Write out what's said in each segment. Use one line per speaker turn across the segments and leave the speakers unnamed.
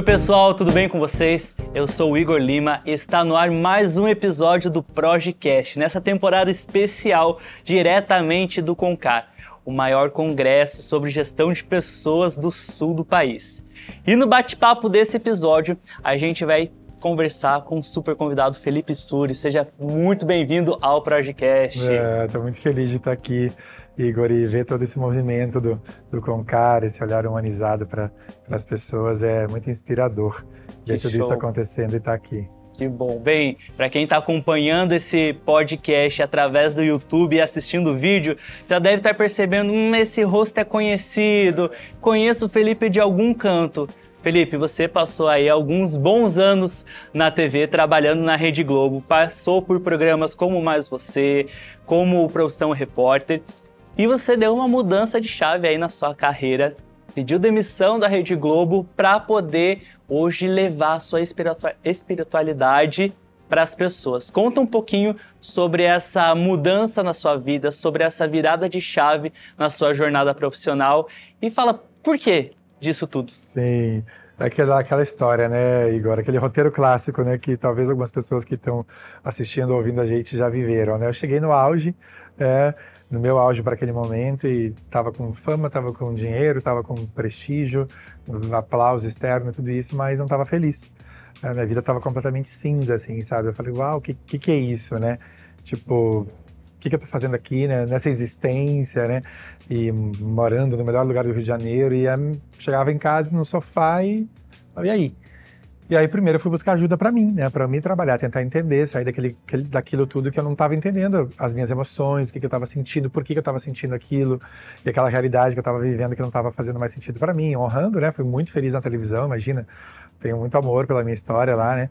Oi pessoal, tudo bem com vocês? Eu sou o Igor Lima e está no ar mais um episódio do Projecast, nessa temporada especial diretamente do Concar, o maior congresso sobre gestão de pessoas do sul do país. E no bate-papo desse episódio, a gente vai conversar com o super convidado Felipe Suri. Seja muito bem-vindo ao Projecast.
Estou é, muito feliz de estar aqui Igor, e ver todo esse movimento do, do Concar, esse olhar humanizado para as pessoas é muito inspirador. ver tudo show. isso acontecendo e estar tá aqui.
Que bom. Bem, para quem está acompanhando esse podcast através do YouTube e assistindo o vídeo, já deve estar tá percebendo, hum, esse rosto é conhecido, conheço o Felipe de algum canto. Felipe, você passou aí alguns bons anos na TV trabalhando na Rede Globo, passou por programas como Mais Você, como Profissão Repórter e você deu uma mudança de chave aí na sua carreira, pediu demissão da Rede Globo para poder hoje levar a sua espiritualidade para as pessoas. Conta um pouquinho sobre essa mudança na sua vida, sobre essa virada de chave na sua jornada profissional e fala por que disso tudo.
Sim. Aquela, aquela história, né, Igor? Aquele roteiro clássico, né? Que talvez algumas pessoas que estão assistindo, ouvindo a gente já viveram, né? Eu cheguei no auge, é, no meu auge para aquele momento e tava com fama, tava com dinheiro, tava com prestígio, aplauso externo, tudo isso, mas não tava feliz. A minha vida tava completamente cinza, assim, sabe? Eu falei, uau, o que, que, que é isso, né? Tipo, o que, que eu tô fazendo aqui, né? Nessa existência, né? E morando no melhor lugar do Rio de Janeiro, e chegava em casa no sofá e, e aí? E aí, primeiro, eu fui buscar ajuda para mim, né? Para mim trabalhar, tentar entender, sair daquele, daquilo tudo que eu não estava entendendo, as minhas emoções, o que, que eu estava sentindo, por que, que eu estava sentindo aquilo, e aquela realidade que eu estava vivendo que não estava fazendo mais sentido para mim, honrando, né? Fui muito feliz na televisão, imagina. Tenho muito amor pela minha história lá, né?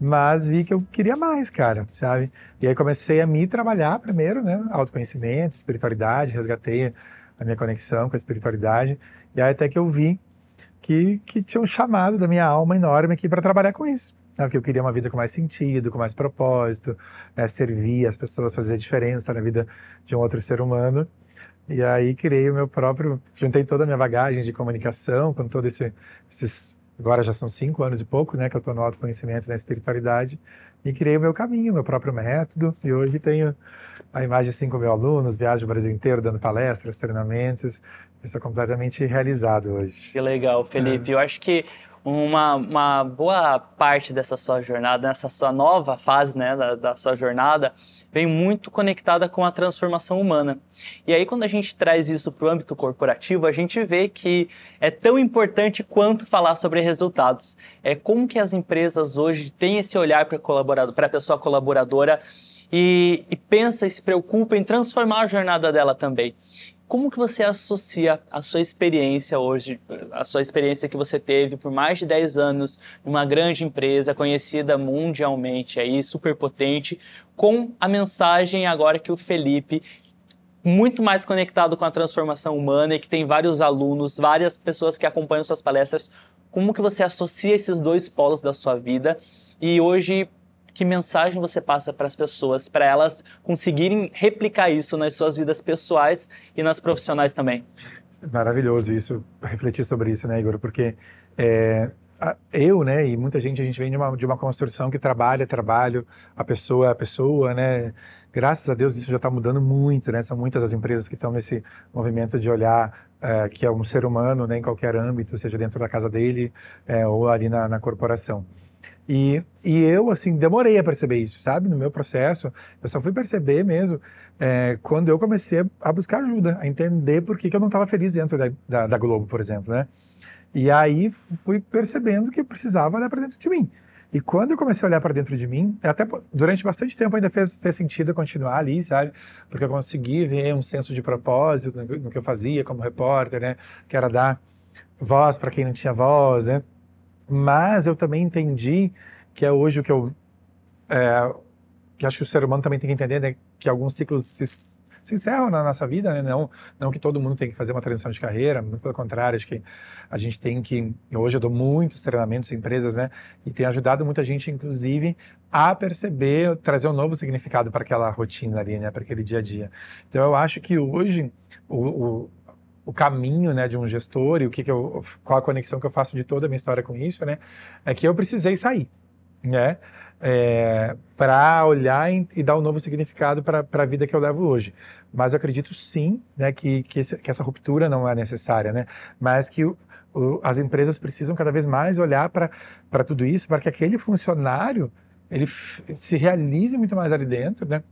Mas vi que eu queria mais, cara, sabe? E aí comecei a me trabalhar primeiro, né? Autoconhecimento, espiritualidade, resgatei a minha conexão com a espiritualidade. E aí até que eu vi que, que tinha um chamado da minha alma enorme aqui para trabalhar com isso. Né? Porque eu queria uma vida com mais sentido, com mais propósito, né? servir as pessoas, fazer diferença na vida de um outro ser humano. E aí criei o meu próprio, juntei toda a minha bagagem de comunicação com todo esse, esses, agora já são cinco anos e pouco, né, que eu estou no autoconhecimento da espiritualidade e criei o meu caminho, meu próprio método. E hoje tenho a imagem de cinco mil alunos, viajo o Brasil inteiro dando palestras, treinamentos, isso é completamente realizado hoje.
Que legal, Felipe. É. Eu acho que uma, uma boa parte dessa sua jornada, nessa sua nova fase né, da, da sua jornada, vem muito conectada com a transformação humana. E aí, quando a gente traz isso para o âmbito corporativo, a gente vê que é tão importante quanto falar sobre resultados. É como que as empresas hoje têm esse olhar para a pessoa colaboradora e, e pensa e se preocupa em transformar a jornada dela também. Como que você associa a sua experiência hoje, a sua experiência que você teve por mais de 10 anos numa grande empresa conhecida mundialmente aí, super potente, com a mensagem agora que o Felipe muito mais conectado com a transformação humana e que tem vários alunos, várias pessoas que acompanham suas palestras. Como que você associa esses dois polos da sua vida e hoje que mensagem você passa para as pessoas, para elas conseguirem replicar isso nas suas vidas pessoais e nas profissionais também?
Maravilhoso isso, refletir sobre isso, né, Igor? Porque é, eu, né, e muita gente, a gente vem de uma, de uma construção que trabalha, trabalho, a pessoa é a pessoa, né? Graças a Deus isso já está mudando muito, né? São muitas as empresas que estão nesse movimento de olhar é, que é um ser humano, né, em qualquer âmbito, seja dentro da casa dele é, ou ali na, na corporação. E, e eu, assim, demorei a perceber isso, sabe? No meu processo, eu só fui perceber mesmo é, quando eu comecei a buscar ajuda, a entender por que, que eu não estava feliz dentro da, da, da, Globo, por exemplo, né? E aí fui percebendo que eu precisava olhar para dentro de mim. E quando eu comecei a olhar para dentro de mim, até durante bastante tempo ainda fez, fez sentido continuar ali, sabe? Porque eu consegui ver um senso de propósito no, no que eu fazia como repórter, né? Que era dar voz para quem não tinha voz, né? Mas eu também entendi que é hoje o que eu. É, que acho que o ser humano também tem que entender, né? Que alguns ciclos se, se encerram na nossa vida, né? Não, não que todo mundo tem que fazer uma transição de carreira, muito pelo contrário, acho que a gente tem que. Hoje eu dou muitos treinamentos em empresas, né? E tem ajudado muita gente, inclusive, a perceber, trazer um novo significado para aquela rotina ali, né? Para aquele dia a dia. Então eu acho que hoje o, o o caminho né, de um gestor e o que, que eu, qual a conexão que eu faço de toda a minha história com isso, né, é que eu precisei sair, né, é, para olhar e, e, dar um novo significado para a vida que eu levo hoje. Mas eu acredito sim né, que, que, esse, que essa ruptura não é necessária, né, mas que o, o, as empresas precisam cada vez mais olhar para tudo isso, para que aquele funcionário ele se realize muito mais ali dentro, né,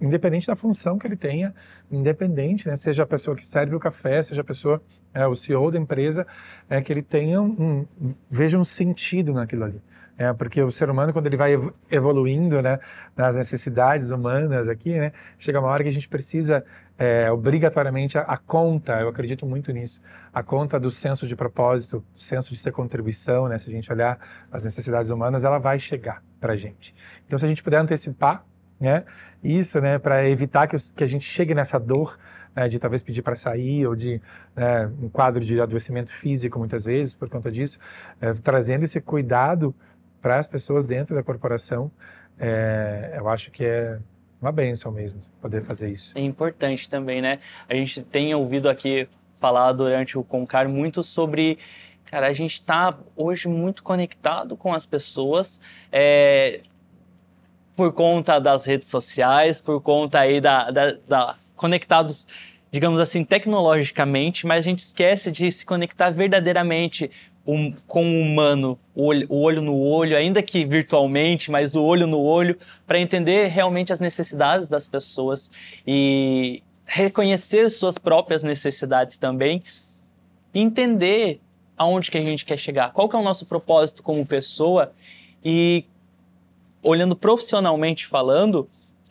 independente da função que ele tenha, independente, né, seja a pessoa que serve o café, seja a pessoa, é, o CEO da empresa, é que ele tenha um, veja um sentido naquilo ali. É, porque o ser humano, quando ele vai evoluindo né, nas necessidades humanas aqui, né, chega uma hora que a gente precisa é, obrigatoriamente a, a, conta, eu acredito muito nisso, a conta do senso de propósito, senso de ser contribuição, né, se a gente olhar as necessidades humanas, ela vai chegar para a gente. Então, se a gente puder antecipar né? Isso, né, para evitar que, que, a gente chegue nessa dor né, de talvez pedir para sair ou de né, um quadro de adoecimento físico muitas vezes por conta disso, é, trazendo esse cuidado para as pessoas dentro da corporação, é, eu acho que é uma benção mesmo poder fazer isso.
É importante também, né? A gente tem ouvido aqui falar durante o Concar muito sobre Cara, a gente está hoje muito conectado com as pessoas. É, por conta das redes sociais, por conta aí da, da, da conectados, digamos assim, tecnologicamente, mas a gente esquece de se conectar verdadeiramente um, com o humano, o olho, o olho, no olho, ainda que virtualmente, mas o olho no olho, para entender realmente as necessidades das pessoas e reconhecer suas próprias necessidades também, entender aonde que a gente quer chegar, qual que é o nosso propósito como pessoa e olhando profissionalmente falando,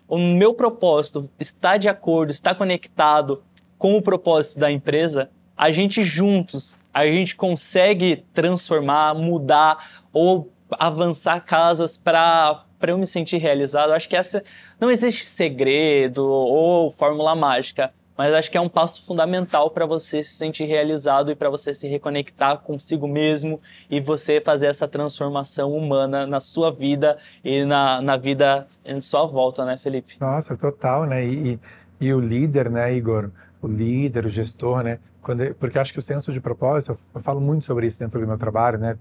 o meu propósito está de acordo, está conectado com o propósito da empresa, a gente juntos, a gente consegue transformar, mudar ou avançar casas para para eu me sentir realizado. Acho que essa não existe segredo ou fórmula mágica mas acho que é um passo fundamental para você se sentir realizado e para você se reconectar consigo mesmo e você fazer essa transformação humana na sua vida e na, na vida em sua volta, né, Felipe?
Nossa, total, né? E, e, e o líder, né, Igor? O líder, o gestor, né? Quando, porque acho que o senso de propósito, eu falo muito sobre isso dentro do meu trabalho, né?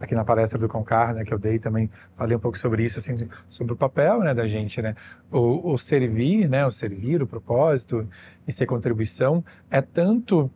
Aqui na palestra do Concar, né, que eu dei também, falei um pouco sobre isso, assim, sobre o papel, né, da gente, né, o, o servir, né, o servir, o propósito e ser contribuição é tanto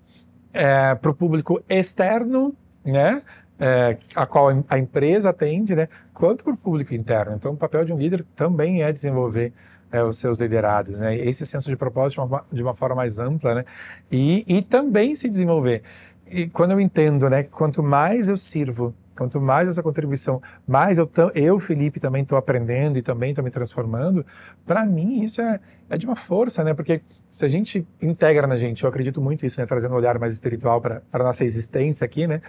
é, para o público externo, né, é, a qual a empresa atende, né, quanto para o público interno. Então, o papel de um líder também é desenvolver é, os seus liderados, né, esse senso de propósito de uma, de uma forma mais ampla, né, e, e também se desenvolver. E quando eu entendo, né, que quanto mais eu sirvo Quanto mais essa contribuição, mais eu, eu Felipe, também estou aprendendo e também estou me transformando. Para mim, isso é, é de uma força, né? Porque se a gente integra na gente, eu acredito muito isso, né? Trazendo um olhar mais espiritual para a nossa existência aqui, né?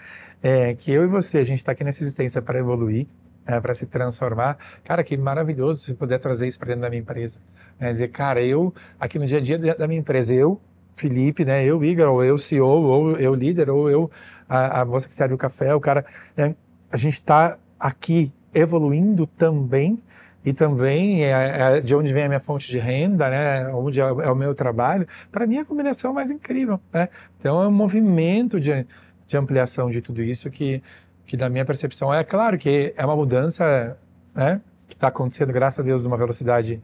É, que eu e você, a gente está aqui nessa existência para evoluir, é, para se transformar. Cara, que maravilhoso se puder trazer isso para dentro da minha empresa. É, dizer, cara, eu, aqui no dia a dia da minha empresa, eu, Felipe, né? Eu, Igor, ou eu, CEO, ou eu, líder, ou eu, a, a moça que serve o café, o cara. Né? A gente está aqui evoluindo também e também é, é, de onde vem a minha fonte de renda, né? Onde é, é o meu trabalho. Para mim é a combinação mais incrível, né? Então é um movimento de, de ampliação de tudo isso que, que da minha percepção é claro que é uma mudança, né? Que está acontecendo graças a Deus numa velocidade,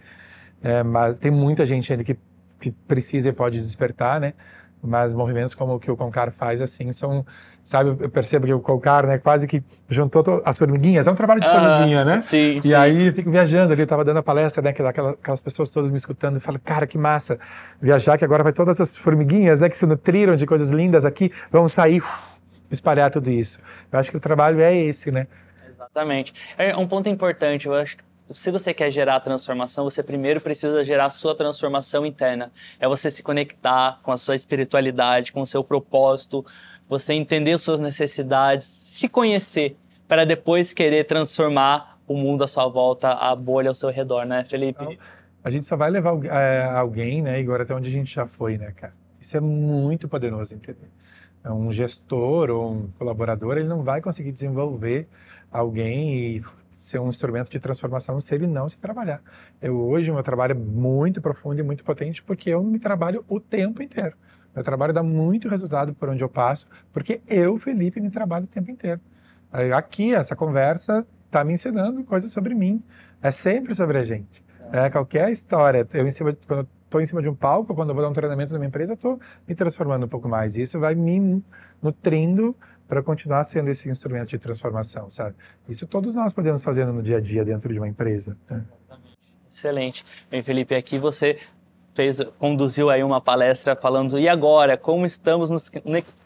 é, mas tem muita gente ainda que que precisa e pode despertar, né? Mas movimentos como o que o Concar faz, assim, são, sabe, eu percebo que o Concar, né, quase que juntou as formiguinhas, é um trabalho de ah, formiguinha, né?
Sim,
E
sim.
aí eu fico viajando ali, eu tava dando a palestra, né, aquelas, aquelas pessoas todas me escutando, e falo, cara, que massa, viajar que agora vai todas essas formiguinhas, né, que se nutriram de coisas lindas aqui, vão sair, uf, espalhar tudo isso. Eu acho que o trabalho é esse, né?
Exatamente. É um ponto importante, eu acho que se você quer gerar transformação, você primeiro precisa gerar a sua transformação interna. É você se conectar com a sua espiritualidade, com o seu propósito, você entender suas necessidades, se conhecer, para depois querer transformar o mundo à sua volta, a bolha ao seu redor, né, Felipe? Então,
a gente só vai levar é, alguém, né, Igor, até onde a gente já foi, né, cara? Isso é muito poderoso, entender? É um gestor ou um colaborador, ele não vai conseguir desenvolver alguém e ser um instrumento de transformação se ele não se trabalhar. Eu hoje meu trabalho é muito profundo e muito potente porque eu me trabalho o tempo inteiro. Meu trabalho dá muito resultado por onde eu passo, porque eu, Felipe, me trabalho o tempo inteiro. Aqui, essa conversa está me ensinando coisas sobre mim. É sempre sobre a gente. É, qualquer história. Eu, em cima, quando estou em cima de um palco, quando eu vou dar um treinamento numa empresa, estou me transformando um pouco mais. Isso vai me nutrindo para continuar sendo esse instrumento de transformação, sabe? Isso todos nós podemos fazer no dia a dia dentro de uma empresa. Né?
Excelente. Bem, Felipe, aqui você fez, conduziu aí uma palestra falando e agora como estamos nos,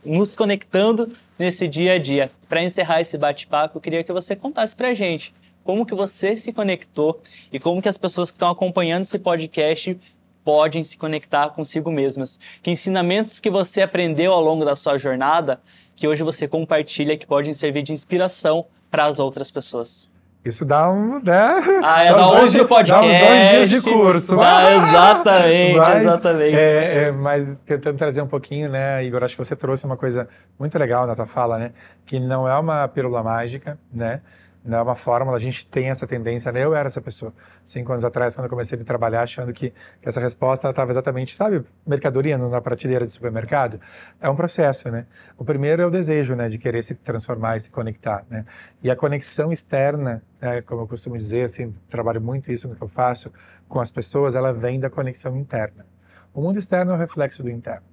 nos conectando nesse dia a dia. Para encerrar esse bate-papo, eu queria que você contasse para a gente como que você se conectou e como que as pessoas que estão acompanhando esse podcast podem se conectar consigo mesmas. Que ensinamentos que você aprendeu ao longo da sua jornada que hoje você compartilha que podem servir de inspiração para as outras pessoas.
Isso dá um. Né?
Ah, é dá outro podcast.
Dá uns dois dias de curso.
Dá, exatamente, mas, exatamente.
É, é, mas tentando trazer um pouquinho, né, Igor, acho que você trouxe uma coisa muito legal na tua fala, né? Que não é uma pílula mágica, né? Não é uma fórmula, a gente tem essa tendência, né? eu era essa pessoa. Cinco anos atrás, quando eu comecei a trabalhar, achando que, que essa resposta estava exatamente, sabe, mercadoria na prateleira de supermercado? É um processo, né? O primeiro é o desejo, né, de querer se transformar e se conectar, né? E a conexão externa, né, como eu costumo dizer, assim, trabalho muito isso no que eu faço com as pessoas, ela vem da conexão interna. O mundo externo é o reflexo do interno.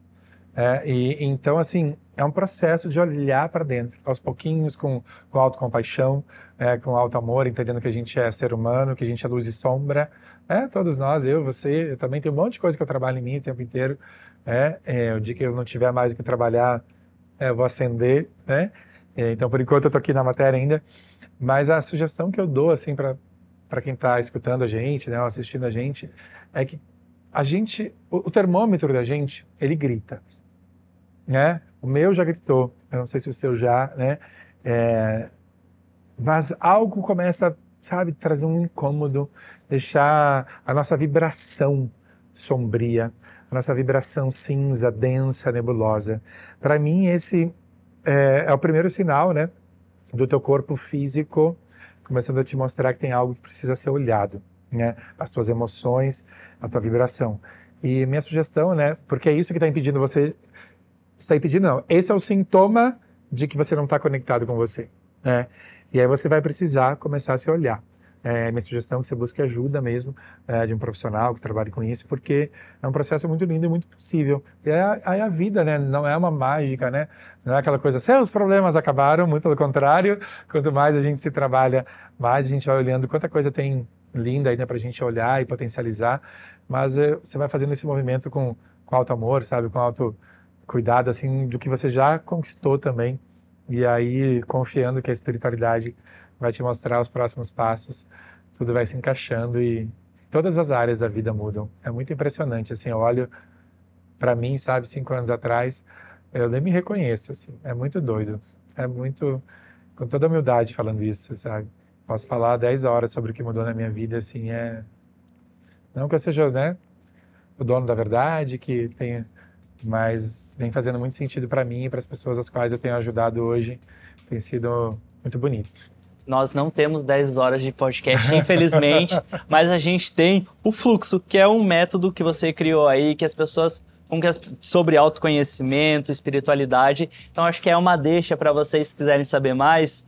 É, e então assim é um processo de olhar para dentro, aos pouquinhos, com, com autocompaixão, é, com alto amor, entendendo que a gente é ser humano, que a gente é luz e sombra. É, todos nós, eu, você, eu também tenho um monte de coisa que eu trabalho em mim o tempo inteiro. É, é, o dia que eu não tiver mais o que trabalhar, é, eu vou acender, né? É, então, por enquanto, eu estou aqui na matéria ainda. Mas a sugestão que eu dou, assim, para quem está escutando a gente, né, assistindo a gente, é que a gente, o, o termômetro da gente, ele grita, né? O meu já gritou, eu não sei se o seu já, né? É, mas algo começa, sabe, trazer um incômodo, deixar a nossa vibração sombria, a nossa vibração cinza, densa, nebulosa. Para mim, esse é, é, o primeiro sinal, né, do teu corpo físico começando a te mostrar que tem algo que precisa ser olhado, né, as tuas emoções, a tua vibração. E minha sugestão, né, porque é isso que está impedindo você, está impedindo não, esse é o sintoma de que você não está conectado com você, né? E aí você vai precisar começar a se olhar. É, minha sugestão é que você busque ajuda mesmo é, de um profissional que trabalhe com isso, porque é um processo muito lindo e muito possível. E aí a, vida, né, não é uma mágica, né? Não é aquela coisa, seus problemas acabaram, muito pelo contrário. Quanto mais a gente se trabalha, mais a gente vai olhando quanta coisa tem linda ainda para a gente olhar e potencializar. Mas é, você vai fazendo esse movimento com, com alto amor, sabe? Com alto cuidado, assim, do que você já conquistou também e aí, confiando que a espiritualidade vai te mostrar os próximos passos, tudo vai se encaixando e todas as áreas da vida mudam. É muito impressionante, assim, eu olho para mim, sabe, cinco anos atrás, eu nem me reconheço, assim, é muito doido, é muito, com toda humildade falando isso, sabe. Posso falar dez horas sobre o que mudou na minha vida, assim, é... Não que eu seja, né, o dono da verdade, que tenha mas vem fazendo muito sentido para mim e para as pessoas às quais eu tenho ajudado hoje. Tem sido muito bonito.
Nós não temos 10 horas de podcast, infelizmente, mas a gente tem o fluxo, que é um método que você criou aí, que as pessoas com que as, sobre autoconhecimento, espiritualidade. Então acho que é uma deixa para vocês que quiserem saber mais.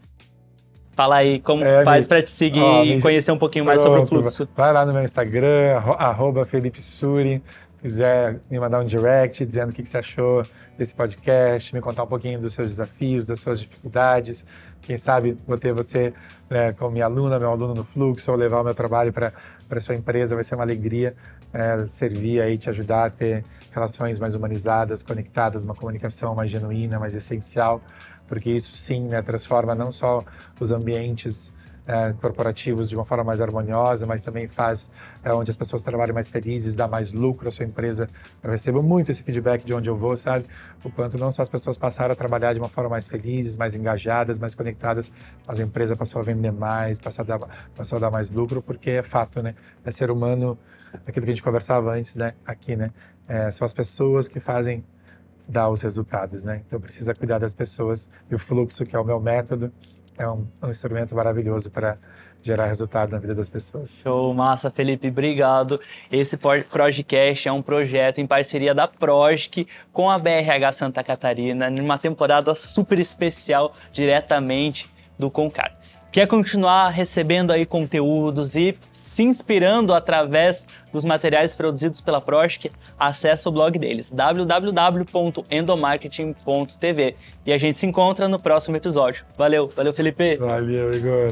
Fala aí como é, faz para te seguir ó, e conhecer um pouquinho mais sobre o fluxo.
Vai lá no meu Instagram, arroba Felipe Suri quiser me mandar um direct dizendo o que você achou desse podcast, me contar um pouquinho dos seus desafios, das suas dificuldades. Quem sabe vou ter você né, como minha aluna, meu aluno no Fluxo, ou levar o meu trabalho para sua empresa. Vai ser uma alegria é, servir aí, te ajudar a ter relações mais humanizadas, conectadas, uma comunicação mais genuína, mais essencial, porque isso sim né, transforma não só os ambientes é, corporativos de uma forma mais harmoniosa, mas também faz é, onde as pessoas trabalham mais felizes, dá mais lucro à sua empresa. Eu recebo muito esse feedback de onde eu vou, sabe? O quanto não só as pessoas passaram a trabalhar de uma forma mais felizes, mais engajadas, mais conectadas, mas a empresa passou a vender mais, passou a dar, passou a dar mais lucro, porque é fato, né? É ser humano, aquilo que a gente conversava antes, né? Aqui, né? É, são as pessoas que fazem dar os resultados, né? Então precisa cuidar das pessoas e o fluxo, que é o meu método, é um, um instrumento maravilhoso para gerar resultado na vida das pessoas.
Show, massa, Felipe, obrigado. Esse Projecast é um projeto em parceria da Projic com a BRH Santa Catarina, numa temporada super especial diretamente do Concar. Quer continuar recebendo aí conteúdos e se inspirando através dos materiais produzidos pela Projic? Acesse o blog deles, www.endomarketing.tv. E a gente se encontra no próximo episódio. Valeu, valeu Felipe.
Valeu, Igor.